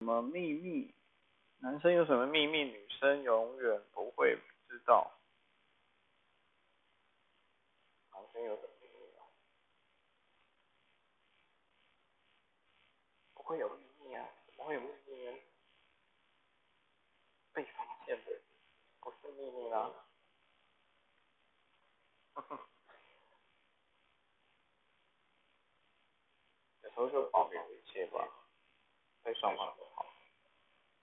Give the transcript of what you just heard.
什么秘密？男生有什么秘密，女生永远不会知道。男生有什么秘密啊？不会有秘密啊？不会有秘密啊？被发现的不是秘密啦。有时候就保留一切吧，会算？